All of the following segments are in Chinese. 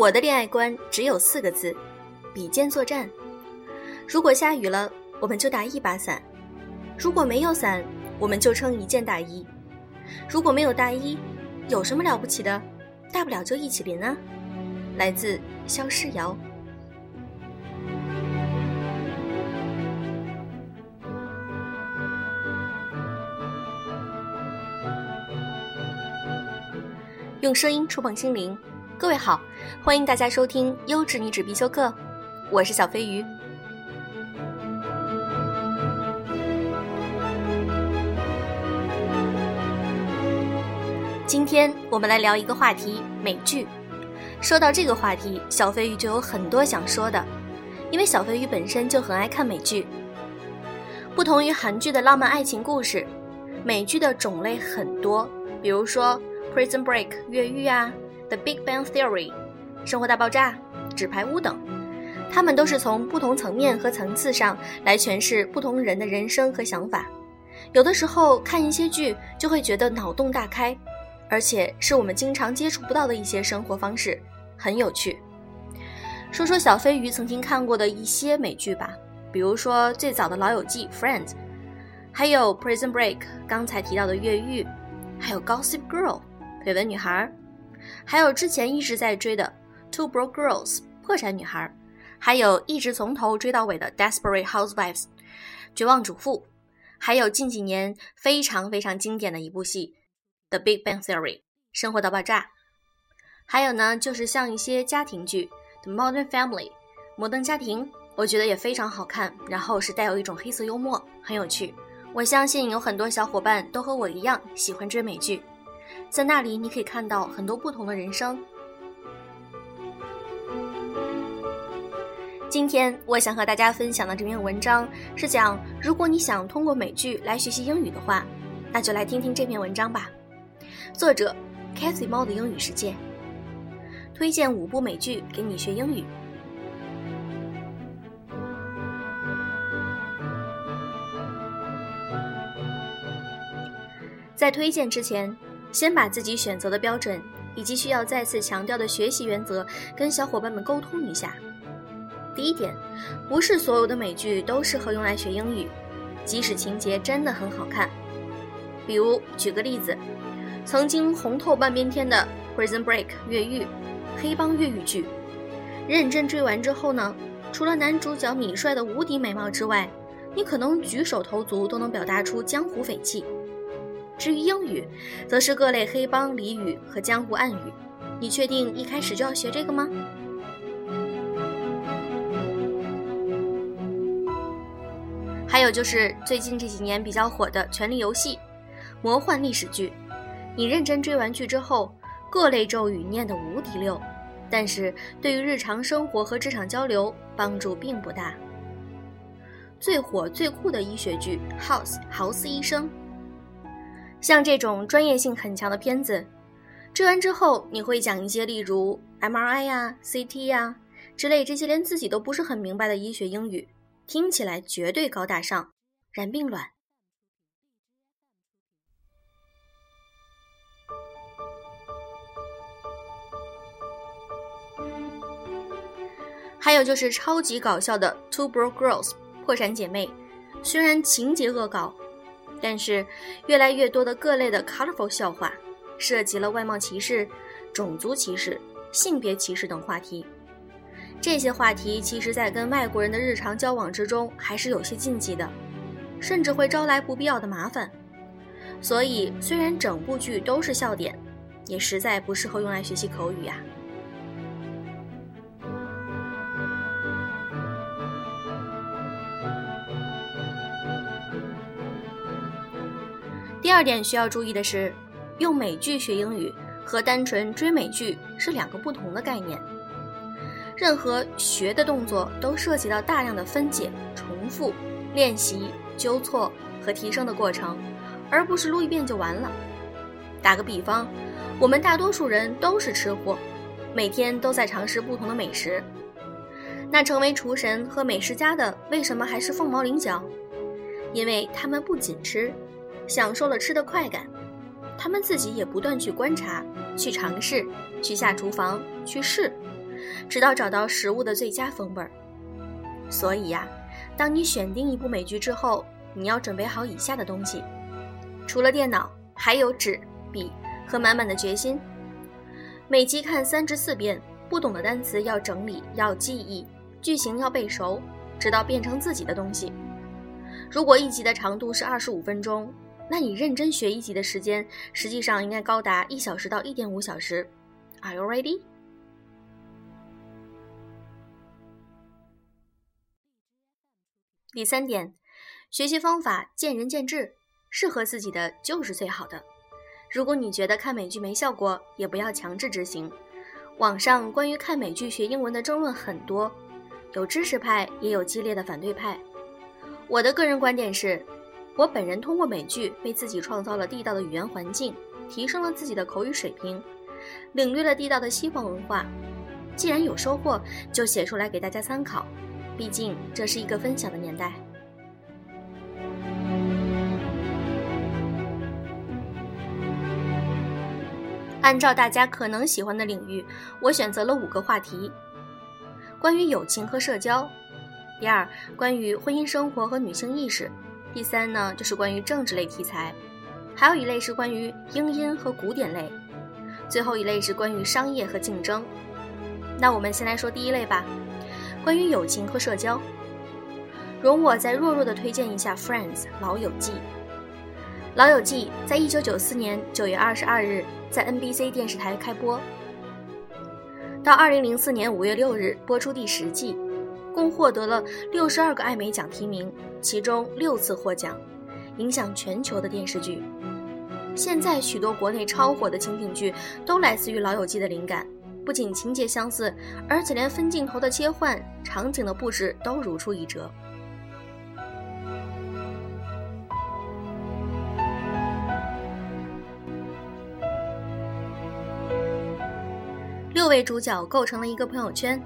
我的恋爱观只有四个字：比肩作战。如果下雨了，我们就打一把伞；如果没有伞，我们就撑一件大衣；如果没有大衣，有什么了不起的？大不了就一起淋啊！来自肖诗瑶。用声音触碰心灵，各位好，欢迎大家收听优质女纸必修课，我是小飞鱼。今天我们来聊一个话题——美剧。说到这个话题，小飞鱼就有很多想说的，因为小飞鱼本身就很爱看美剧。不同于韩剧的浪漫爱情故事，美剧的种类很多，比如说。Prison Break 越狱啊，《The Big Bang Theory》生活大爆炸、纸牌屋等，他们都是从不同层面和层次上来诠释不同人的人生和想法。有的时候看一些剧就会觉得脑洞大开，而且是我们经常接触不到的一些生活方式，很有趣。说说小飞鱼曾经看过的一些美剧吧，比如说最早的老友记《Friends》，还有《Prison Break》刚才提到的越狱，还有《Gossip Girl》。绯闻女孩，还有之前一直在追的《Two Broke Girls》破产女孩，还有一直从头追到尾的《Desperate Housewives》绝望主妇，还有近几年非常非常经典的一部戏《The Big Bang Theory》生活大爆炸，还有呢就是像一些家庭剧《The Modern Family》摩登家庭，我觉得也非常好看，然后是带有一种黑色幽默，很有趣。我相信有很多小伙伴都和我一样喜欢追美剧。在那里，你可以看到很多不同的人生。今天我想和大家分享的这篇文章是讲，如果你想通过美剧来学习英语的话，那就来听听这篇文章吧。作者 Cathy 猫的英语世界，推荐五部美剧给你学英语。在推荐之前。先把自己选择的标准以及需要再次强调的学习原则跟小伙伴们沟通一下。第一点，不是所有的美剧都适合用来学英语，即使情节真的很好看。比如举个例子，曾经红透半边天的《Prison Break》越狱，黑帮越狱剧，认真追完之后呢，除了男主角米帅的无敌美貌之外，你可能举手投足都能表达出江湖匪气。至于英语，则是各类黑帮俚语和江湖暗语。你确定一开始就要学这个吗？还有就是最近这几年比较火的《权力游戏》，魔幻历史剧。你认真追完剧之后，各类咒语念得无敌溜，但是对于日常生活和职场交流帮助并不大。最火最酷的医学剧《House》豪斯医生。像这种专业性很强的片子，追完之后你会讲一些例如 MRI 呀、CT 呀之类这些连自己都不是很明白的医学英语，听起来绝对高大上，然并卵。还有就是超级搞笑的《Two Broke Girls》破产姐妹，虽然情节恶搞。但是，越来越多的各类的 colorful 笑话，涉及了外貌歧视、种族歧视、性别歧视等话题。这些话题其实，在跟外国人的日常交往之中，还是有些禁忌的，甚至会招来不必要的麻烦。所以，虽然整部剧都是笑点，也实在不适合用来学习口语呀。第二点需要注意的是，用美剧学英语和单纯追美剧是两个不同的概念。任何学的动作都涉及到大量的分解、重复、练习、纠错和提升的过程，而不是录一遍就完了。打个比方，我们大多数人都是吃货，每天都在尝试不同的美食。那成为厨神和美食家的，为什么还是凤毛麟角？因为他们不仅吃。享受了吃的快感，他们自己也不断去观察、去尝试、去下厨房、去试，直到找到食物的最佳风味儿。所以呀，当你选定一部美剧之后，你要准备好以下的东西：除了电脑，还有纸、笔和满满的决心。每集看三至四遍，不懂的单词要整理，要记忆，句型要背熟，直到变成自己的东西。如果一集的长度是二十五分钟，那你认真学一集的时间，实际上应该高达一小时到一点五小时。Are you ready？第三点，学习方法见仁见智，适合自己的就是最好的。如果你觉得看美剧没效果，也不要强制执行。网上关于看美剧学英文的争论很多，有支持派，也有激烈的反对派。我的个人观点是，我本人通过美剧为自己创造了地道的语言环境，提升了自己的口语水平，领略了地道的西方文化。既然有收获，就写出来给大家参考。毕竟这是一个分享的年代。按照大家可能喜欢的领域，我选择了五个话题：关于友情和社交。第二，关于婚姻生活和女性意识；第三呢，就是关于政治类题材；还有一类是关于英音和古典类；最后一类是关于商业和竞争。那我们先来说第一类吧，关于友情和社交。容我再弱弱的推荐一下《Friends》老友记。《老友记》在一九九四年九月二十二日在 NBC 电视台开播，到二零零四年五月六日播出第十季。共获得了六十二个艾美奖提名，其中六次获奖，影响全球的电视剧。现在许多国内超火的情景剧都来自于《老友记》的灵感，不仅情节相似，而且连分镜头的切换、场景的布置都如出一辙。六位主角构成了一个朋友圈。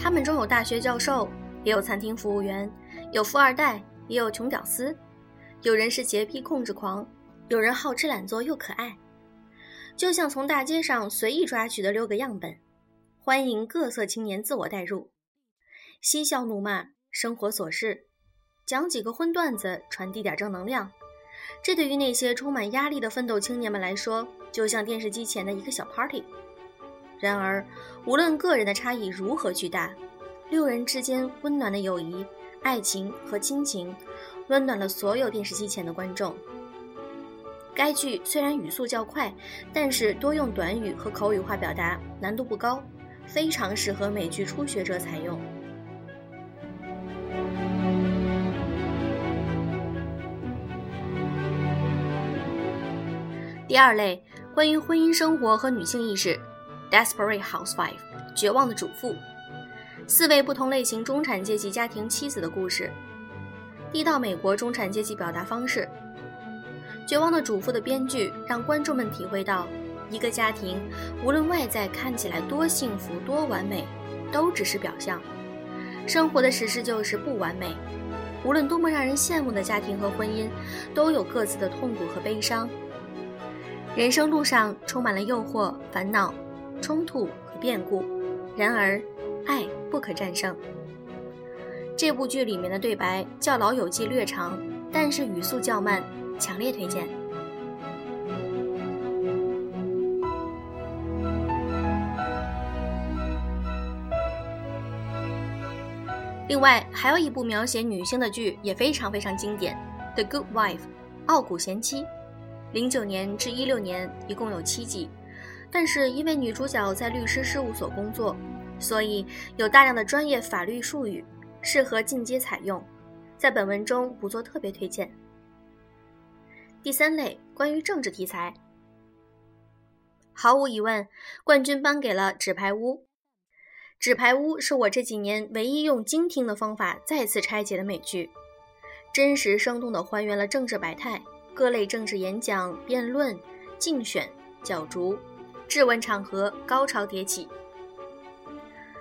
他们中有大学教授，也有餐厅服务员，有富二代，也有穷屌丝，有人是洁癖控制狂，有人好吃懒做又可爱，就像从大街上随意抓取的六个样本，欢迎各色青年自我代入，嬉笑怒骂，生活琐事，讲几个荤段子，传递点正能量，这对于那些充满压力的奋斗青年们来说，就像电视机前的一个小 party。然而，无论个人的差异如何巨大，六人之间温暖的友谊、爱情和亲情，温暖了所有电视机前的观众。该剧虽然语速较快，但是多用短语和口语化表达，难度不高，非常适合美剧初学者采用。第二类，关于婚姻生活和女性意识。Desperate housewife，绝望的主妇，四位不同类型中产阶级家庭妻子的故事，地道美国中产阶级表达方式。绝望的主妇的编剧让观众们体会到，一个家庭无论外在看起来多幸福多完美，都只是表象。生活的实事就是不完美，无论多么让人羡慕的家庭和婚姻，都有各自的痛苦和悲伤。人生路上充满了诱惑、烦恼。冲突和变故，然而，爱不可战胜。这部剧里面的对白较《老友记》略长，但是语速较慢，强烈推荐。另外，还有一部描写女性的剧也非常非常经典，《The Good Wife》（傲骨贤妻），零九年至一六年，一共有七季。但是因为女主角在律师事务所工作，所以有大量的专业法律术语，适合进阶采用，在本文中不做特别推荐。第三类关于政治题材，毫无疑问，冠军颁给了《纸牌屋》。《纸牌屋》是我这几年唯一用精听的方法再次拆解的美剧，真实生动地还原了政治百态，各类政治演讲、辩论、竞选、角逐。质问场合高潮迭起。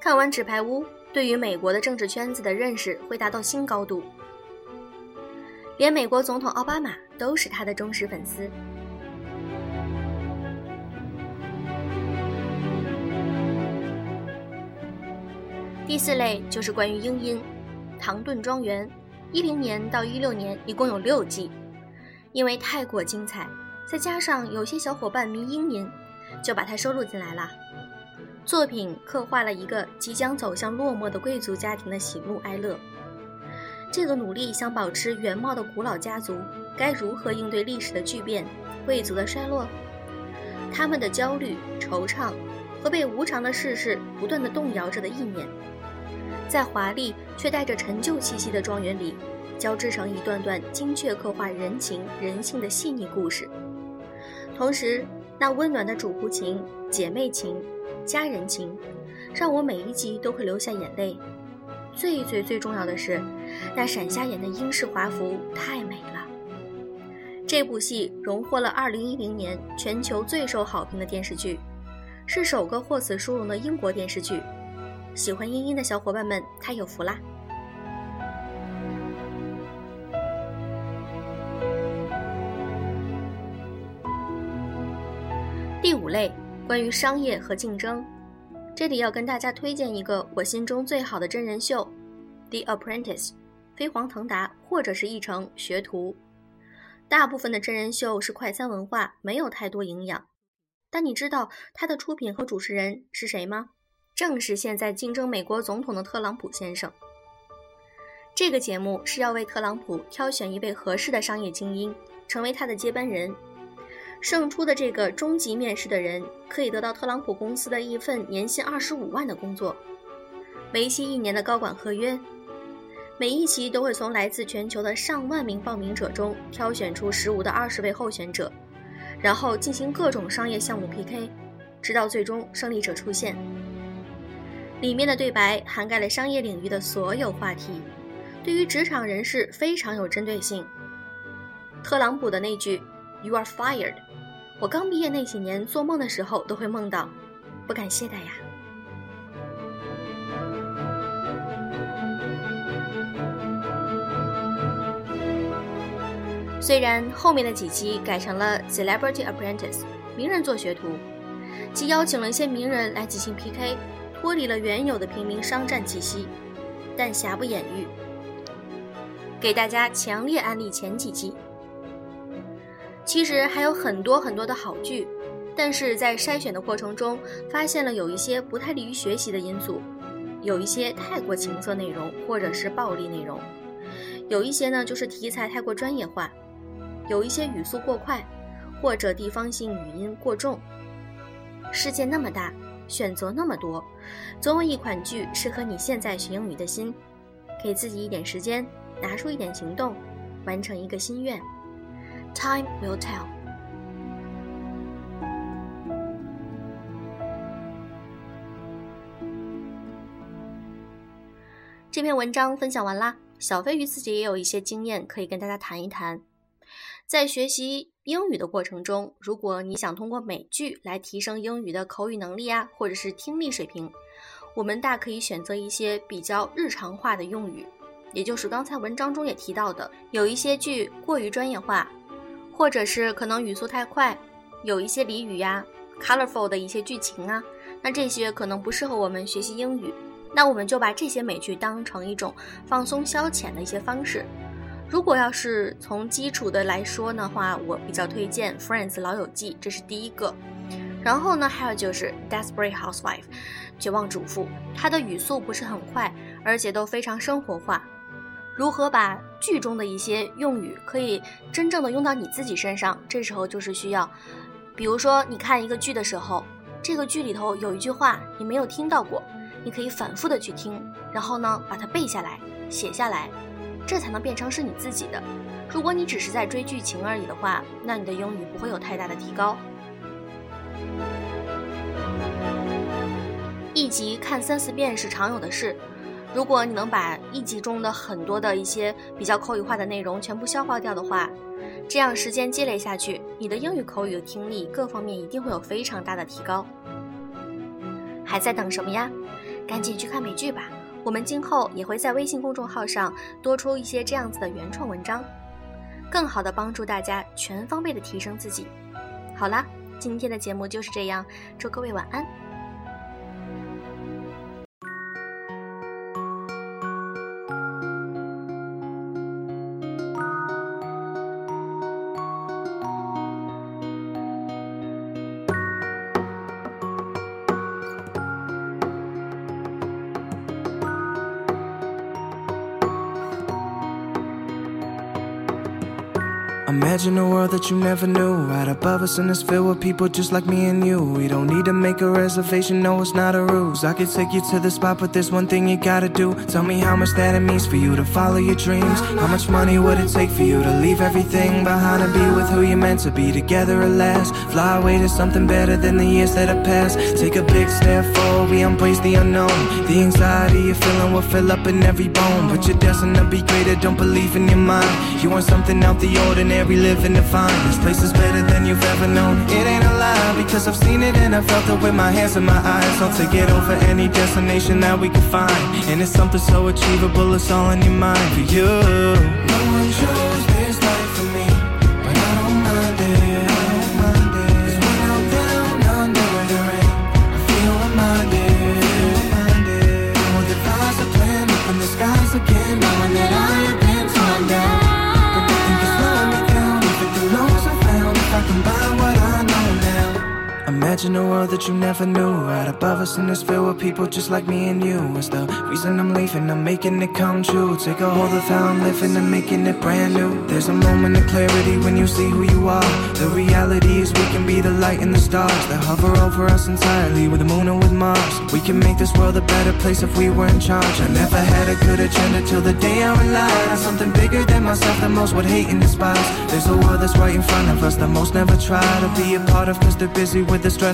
看完《纸牌屋》，对于美国的政治圈子的认识会达到新高度。连美国总统奥巴马都是他的忠实粉丝。第四类就是关于英音，《唐顿庄园》，一零年到一六年一共有六季，因为太过精彩，再加上有些小伙伴迷英音，就把它收录进来了。作品刻画了一个即将走向落寞的贵族家庭的喜怒哀乐。这个努力想保持原貌的古老家族，该如何应对历史的巨变、贵族的衰落？他们的焦虑、惆怅和被无常的世事不断的动摇着的意念，在华丽却带着陈旧气息的庄园里，交织成一段段精确刻画人情人性的细腻故事。同时，那温暖的主仆情、姐妹情、家人情，让我每一集都会流下眼泪。最最最重要的是，那闪瞎眼的英式华服太美了。这部戏荣获了2010年全球最受好评的电视剧，是首个获此殊荣的英国电视剧。喜欢英英的小伙伴们，太有福啦！第五类关于商业和竞争。这里要跟大家推荐一个我心中最好的真人秀，《The Apprentice》，飞黄腾达或者是译成学徒。大部分的真人秀是快餐文化，没有太多营养。但你知道它的出品和主持人是谁吗？正是现在竞争美国总统的特朗普先生。这个节目是要为特朗普挑选一位合适的商业精英，成为他的接班人。胜出的这个终极面试的人可以得到特朗普公司的一份年薪二十五万的工作，为期一年的高管合约。每一期都会从来自全球的上万名报名者中挑选出十五到二十位候选者，然后进行各种商业项目 PK，直到最终胜利者出现。里面的对白涵盖了商业领域的所有话题，对于职场人士非常有针对性。特朗普的那句 “You are fired”。我刚毕业那几年，做梦的时候都会梦到，不敢懈怠呀。虽然后面的几期改成了 Celebrity Apprentice，名人做学徒，既邀请了一些名人来进行 PK，脱离了原有的平民商战气息，但瑕不掩瑜，给大家强烈安利前几期。其实还有很多很多的好剧，但是在筛选的过程中，发现了有一些不太利于学习的因素，有一些太过情色内容或者是暴力内容，有一些呢就是题材太过专业化，有一些语速过快，或者地方性语音过重。世界那么大，选择那么多，总有一款剧适合你现在学英语的心。给自己一点时间，拿出一点行动，完成一个心愿。Time will tell。这篇文章分享完啦，小飞鱼自己也有一些经验可以跟大家谈一谈。在学习英语的过程中，如果你想通过美剧来提升英语的口语能力啊，或者是听力水平，我们大可以选择一些比较日常化的用语，也就是刚才文章中也提到的，有一些句过于专业化。或者是可能语速太快，有一些俚语呀，colorful 的一些剧情啊，那这些可能不适合我们学习英语。那我们就把这些美剧当成一种放松消遣的一些方式。如果要是从基础的来说的话，我比较推荐 Friends 老友记，这是第一个。然后呢，还有就是 Desperate Housewife，绝望主妇，它的语速不是很快，而且都非常生活化。如何把剧中的一些用语可以真正的用到你自己身上？这时候就是需要，比如说你看一个剧的时候，这个剧里头有一句话你没有听到过，你可以反复的去听，然后呢把它背下来、写下来，这才能变成是你自己的。如果你只是在追剧情而已的话，那你的英语不会有太大的提高。一集看三四遍是常有的事。如果你能把一集中的很多的一些比较口语化的内容全部消化掉的话，这样时间积累下去，你的英语口语、听力各方面一定会有非常大的提高。还在等什么呀？赶紧去看美剧吧！我们今后也会在微信公众号上多出一些这样子的原创文章，更好的帮助大家全方位的提升自己。好啦，今天的节目就是这样，祝各位晚安。Imagine a world that you never knew. Right above us and it's filled with people just like me and you. We don't need to make a reservation, no, it's not a ruse. I could take you to the spot, but there's one thing you gotta do. Tell me how much that it means for you to follow your dreams. How much money would it take for you to leave everything behind and be with who you're meant to be together at last? Fly away to something better than the years that have passed. Take a big step forward, we embrace the unknown. The anxiety you're feeling will fill up in every bone. But you're destined to be greater, don't believe in your mind. You want something out the ordinary ordinary living to find This place is better than you've ever known. It ain't a lie because I've seen it and I felt it with my hands and my eyes. I'll take it over any destination that we can find. And it's something so achievable, it's all in your mind. For you No one chose Imagine a world that you never knew. Right above us and it's filled with people just like me and you. It's the reason I'm leaving, I'm making it come true. Take a hold of how I'm living and making it brand new. There's a moment of clarity when you see who you are. The reality is we can be the light and the stars That hover over us entirely with the moon and with Mars. We can make this world a better place if we were in charge. I never had a good agenda till the day I relied On something bigger than myself that most would hate and despise. There's a world that's right in front of us that most never try to be a part of Cause they're busy with the stress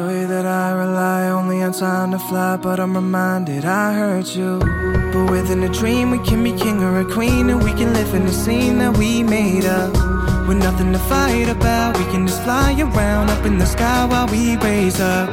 That I rely only on time to fly, but I'm reminded I hurt you. But within a dream, we can be king or a queen, and we can live in the scene that we made up. With nothing to fight about, we can just fly around up in the sky while we raise up.